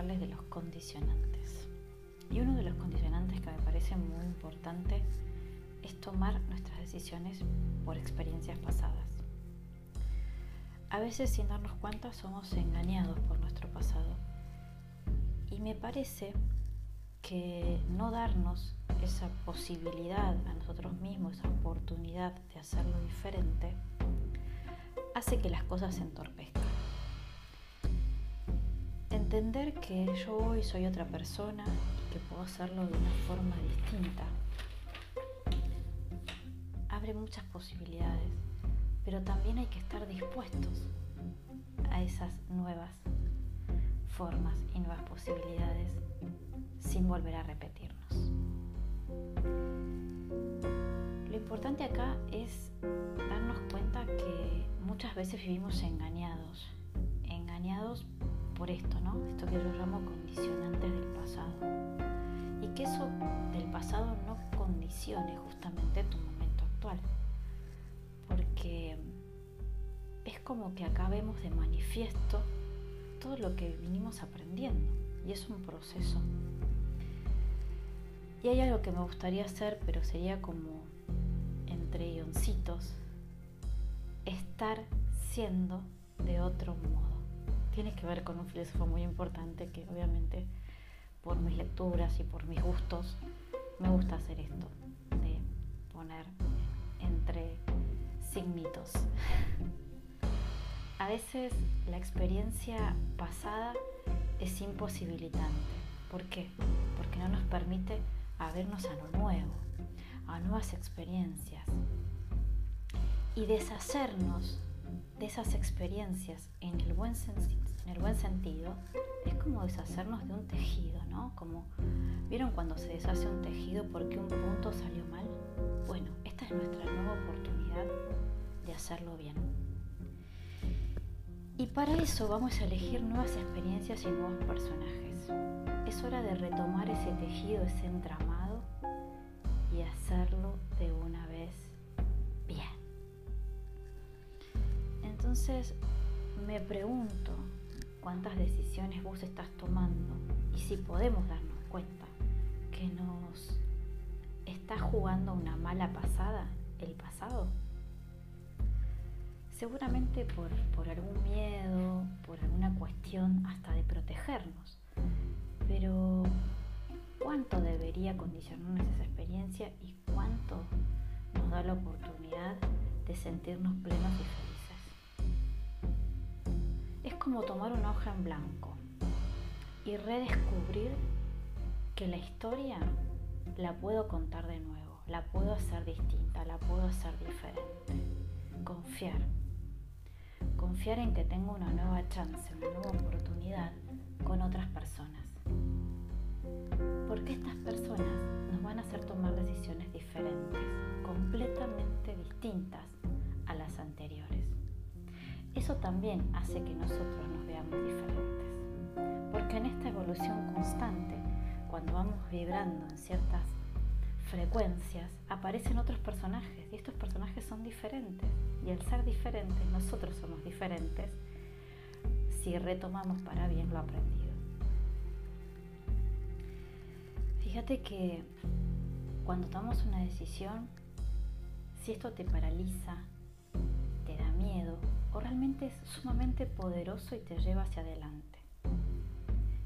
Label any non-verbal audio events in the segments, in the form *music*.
hablarles de los condicionantes. Y uno de los condicionantes que me parece muy importante es tomar nuestras decisiones por experiencias pasadas. A veces sin darnos cuenta somos engañados por nuestro pasado. Y me parece que no darnos esa posibilidad a nosotros mismos, esa oportunidad de hacerlo diferente, hace que las cosas se entorpezcan. Entender que yo hoy soy otra persona y que puedo hacerlo de una forma distinta abre muchas posibilidades, pero también hay que estar dispuestos a esas nuevas formas y nuevas posibilidades sin volver a repetirnos. Lo importante acá es darnos cuenta que muchas veces vivimos engañados, engañados por esto, ¿no? Esto que yo llamo condicionantes del pasado. Y que eso del pasado no condicione justamente tu momento actual. Porque es como que acá vemos de manifiesto todo lo que vinimos aprendiendo y es un proceso. Y hay algo que me gustaría hacer, pero sería como entre guioncitos, estar siendo de otro modo. Tiene que ver con un filósofo muy importante que obviamente por mis lecturas y por mis gustos me gusta hacer esto, de poner entre signitos. A veces la experiencia pasada es imposibilitante. ¿Por qué? Porque no nos permite abrirnos a lo nuevo, a nuevas experiencias y deshacernos de esas experiencias en el buen, sentido es como deshacernos de un tejido, ¿no? Como vieron cuando se deshace un tejido porque un punto salió mal. Bueno, esta es nuestra nueva oportunidad de hacerlo bien. Y para eso vamos a elegir nuevas experiencias y nuevos personajes. Es hora de retomar ese tejido, ese entramado y hacerlo de una vez Entonces me pregunto cuántas decisiones vos estás tomando y si podemos darnos cuenta que nos está jugando una mala pasada el pasado seguramente por, algún miedo, por alguna cuestión hasta de protegernos. Pero ¿cuánto debería condicionarnos esa experiencia y cuánto nos da la oportunidad de sentirnos plenos y felices? Como tomar una hoja en blanco y redescubrir que la historia la puedo contar de nuevo, la puedo hacer distinta, la puedo hacer diferente. Confiar confiar en que tengo una nueva chance, una nueva oportunidad con otras personas. Porque estas personas nos van a hacer tomar decisiones diferentes, completamente distintas a las anteriores. Eso también hace que nosotros nos veamos diferentes. Porque en esta evolución constante, cuando vamos vibrando en ciertas frecuencias, aparecen otros personajes y estos personajes son diferentes. Y al ser diferentes, nosotros somos diferentes si retomamos para bien lo aprendido. Fíjate que cuando tomamos una decisión, si esto te paraliza, o realmente es sumamente poderoso y te lleva hacia adelante.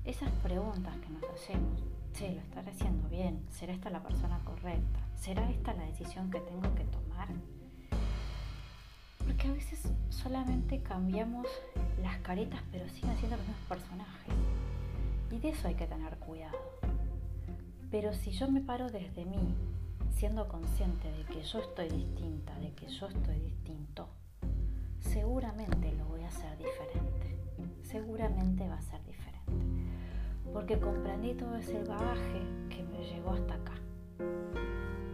Esas preguntas que nos hacemos che, lo estaré haciendo bien, ¿será esta la persona correcta? ¿Será esta la decisión que tengo que tomar? Porque a veces solamente cambiamos las caretas, pero siguen siendo los mismos personajes. Y de eso hay que tener cuidado. Pero si yo me paro desde mí, siendo consciente de que yo estoy distinta, de que yo estoy distinto, seguramente lo voy a hacer diferente. Seguramente va a ser diferente porque comprendí todo ese bagaje que me llegó hasta acá,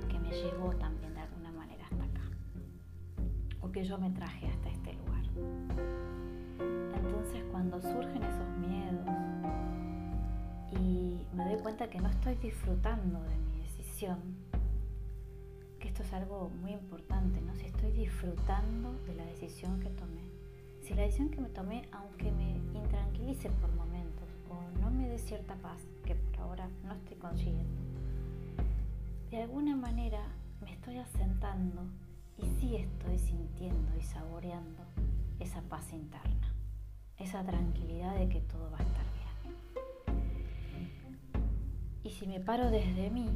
que me llevó también de alguna manera hasta acá, o que yo me traje hasta este lugar. Entonces cuando surgen esos miedos y me doy cuenta que no estoy disfrutando de mi decisión, esto es algo muy importante, ¿no? Si estoy disfrutando de la decisión que tomé. Si la decisión que me tomé, aunque me intranquilice por momentos, o no me dé cierta paz que por ahora no estoy consiguiendo, de alguna manera me estoy asentando y sí estoy sintiendo y saboreando esa paz interna, esa tranquilidad de que todo va a estar bien. Y si me paro desde mí,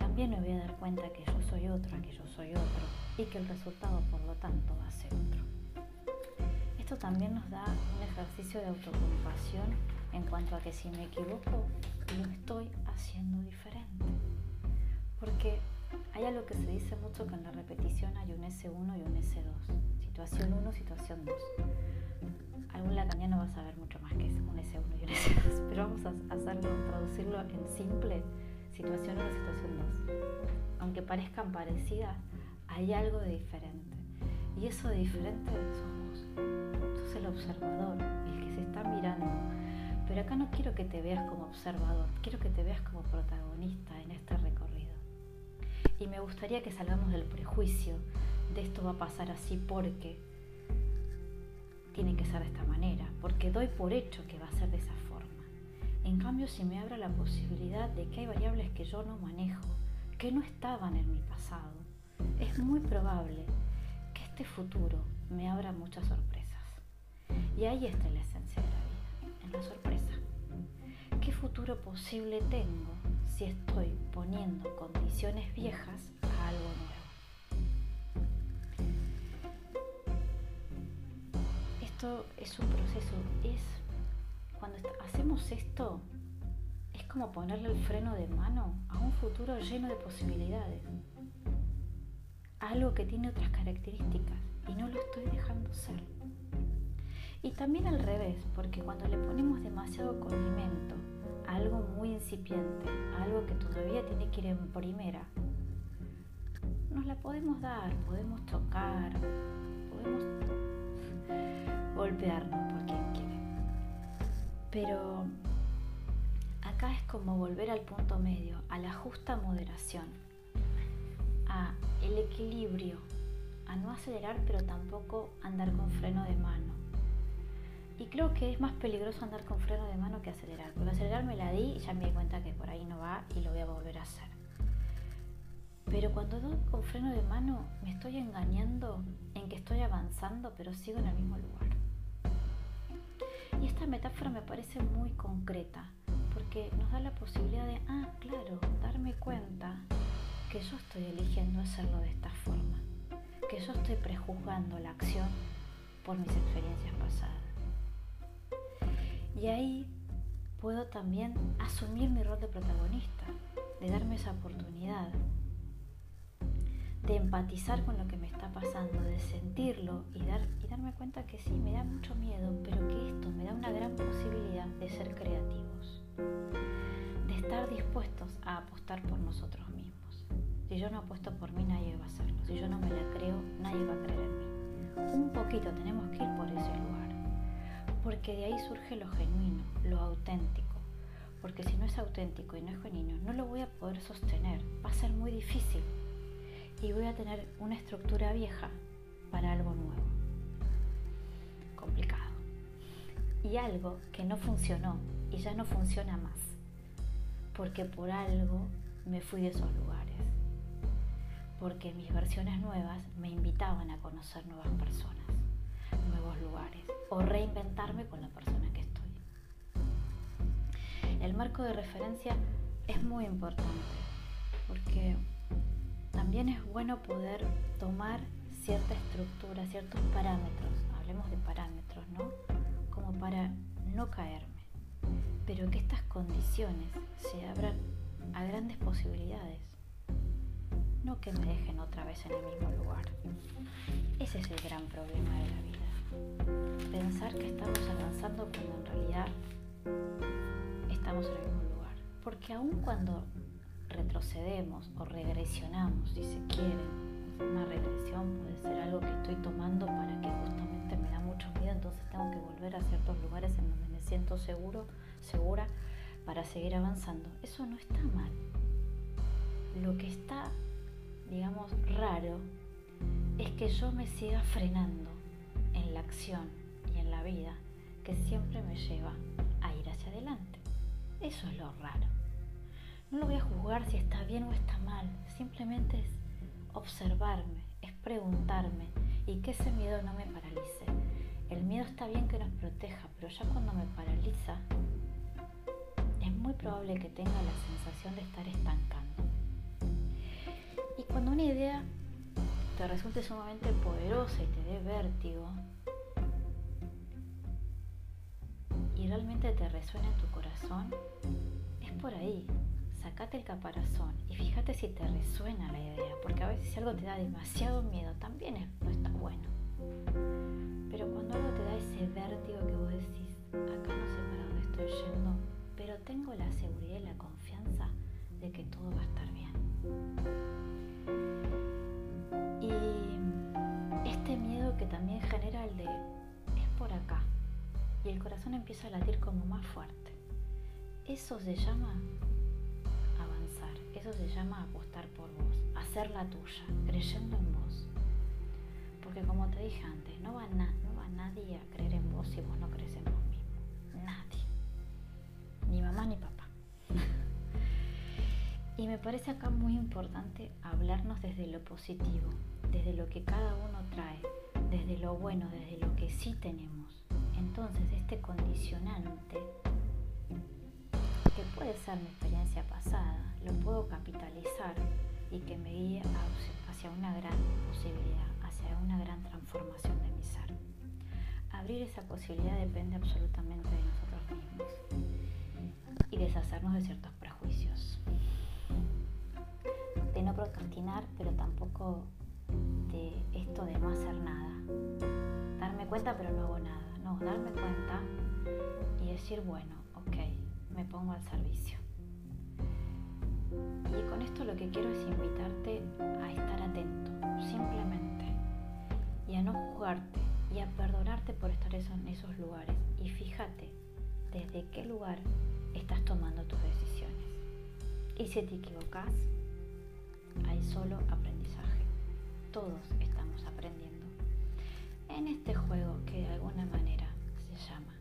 también me voy a dar cuenta que yo soy otro, que yo soy otro y que el resultado por lo tanto va a ser otro. Esto también nos da un ejercicio de autocompasión en cuanto a que si me equivoco, lo estoy haciendo diferente. Porque hay algo que se dice mucho que en la repetición hay un S1 y un S2. Situación 1, situación 2. Algún lacaniano va a saber mucho más que es un S1 y un S2, pero vamos a hacerlo, traducirlo en simple, situación 1, situación 2. Aunque parezcan parecidas, hay algo de diferente. Y eso de diferente somos. Sos el observador, el que se está mirando. Pero acá no quiero que te veas como observador, quiero que te veas como protagonista en este recorrido. Y me gustaría que salgamos del prejuicio de esto va a pasar así porque tiene que ser de esta manera, porque doy por hecho que va a ser de esa forma. En cambio, si me abra la posibilidad de que hay variables que yo no manejo, que no estaban en mi pasado, es muy probable que este futuro me abra muchas sorpresas. Y ahí está la esencia de la vida, en la sorpresa. ¿Qué futuro posible tengo si estoy poniendo condiciones viejas a algo nuevo. Esto es un proceso, es cuando hacemos esto, es como ponerle el freno de mano a un futuro lleno de posibilidades, algo que tiene otras características y no lo estoy dejando ser. Y también al revés, porque cuando le ponemos demasiado condimento, algo muy incipiente, algo que todavía tiene que ir en primera, nos la podemos dar, podemos tocar, podemos golpearnos por quien quiere. Pero acá es como volver al punto medio, a la justa moderación, a el equilibrio, a no acelerar pero tampoco andar con freno de mano y creo que es más peligroso andar con freno de mano que acelerar. Porque acelerar me la di y ya me di cuenta que por ahí no va y lo voy a volver a hacer. Pero cuando doy con freno de mano me estoy engañando en que estoy avanzando pero sigo en el mismo lugar. Y esta metáfora me parece muy concreta porque nos da la posibilidad de, ah, claro, darme cuenta que yo estoy eligiendo hacerlo de esta forma, que yo estoy prejuzgando la acción por mis experiencias pasadas. Y ahí puedo también asumir mi rol de protagonista, de darme esa oportunidad, de empatizar con lo que me está pasando, de sentirlo y, dar, y darme cuenta que sí, me da mucho miedo, pero que esto me ser creativos, de estar dispuestos a apostar por nosotros mismos. Si yo no apuesto por mí, nadie va a hacerlo. Si yo no me la creo, nadie va a creer en mí. Un poquito tenemos que ir por ese lugar porque de ahí surge lo genuino, lo auténtico. Porque si no es auténtico y no es genuino, no lo voy a poder sostener, va a ser muy difícil y voy a tener una estructura vieja para algo nuevo. Y algo que no funcionó y ya no funciona más, porque por algo me fui de esos lugares, porque mis versiones nuevas me invitaban a conocer nuevas personas nuevos lugares o reinventarme con la persona que estoy. El marco de referencia es muy importante porque también es bueno poder tomar cierta estructura, ciertos parámetros, hablemos de parámetros, ¿no? Para no caerme, pero que estas condiciones se abran a grandes posibilidades, no que me dejen otra vez en el mismo lugar. Ese es el gran problema de la vida pensar que estamos avanzando cuando en realidad estamos en el mismo lugar. Porque aun cuando retrocedemos o regresionamos, si se quiere, una regresión puede ser algo que estoy tomando para que justamente me da mucho miedo, entonces tengo que volver a ciertos lugares en donde me siento seguro, segura, para seguir avanzando. Eso no está mal. Lo que está, digamos, raro es que yo me siga frenando en la acción y en la vida que siempre me lleva ahí ir hacia adelante. Eso es lo raro. No lo voy a juzgar si está bien o está mal, simplemente es observarme, es preguntarme y que ese miedo no me paralice. El miedo está bien que nos proteja, pero ya cuando me paraliza, es muy probable que tenga la sensación de estar estancando. Y cuando una idea te resulte sumamente poderosa y te dé vértigo, y realmente te resuena en tu corazón, es por ahí. Sacate el caparazón y fíjate si te resuena la idea, si algo te da demasiado miedo también no está bueno. Pero cuando algo te da ese vértigo que vos decís, acá no sé para dónde estoy yendo, pero tengo la seguridad y la confianza de que todo va a estar bien. Y este miedo que también genera el de es por acá, y el corazón empieza a latir como más fuerte. Eso se llama avanzar, eso se llama apostar por vos, hacer la tuya, creyendo en vos. Porque como te dije antes, no va, no va nadie a creer en vos si vos no crees en vos mismo. Nadie. Ni mamá ni papá. *laughs* y me parece acá muy importante hablarnos desde lo positivo, desde lo que cada uno trae, desde lo bueno, desde lo que sí tenemos entonces este condicionante, que puede ser mi experiencia pasada, lo puedo capitalizar y que me guíe hacia una gran posibilidad, hacia una gran transformación de mi ser. Abrir esa posibilidad depende absolutamente de nosotros mismos y deshacernos de ciertos prejuicios. De no procrastinar, pero tampoco de esto de no hacer nada. Darme cuenta, pero no hago nada darme cuenta y decir, bueno, ok, me pongo al servicio. Y con esto lo que quiero es invitarte a estar atento, simplemente, y a no juzgarte y a perdonarte por estar en esos lugares. Y fíjate desde qué lugar estás tomando tus decisiones. Y si te equivocas, hay solo aprendizaje. Todos estamos aprendiendo en este juego que de alguna manera se llama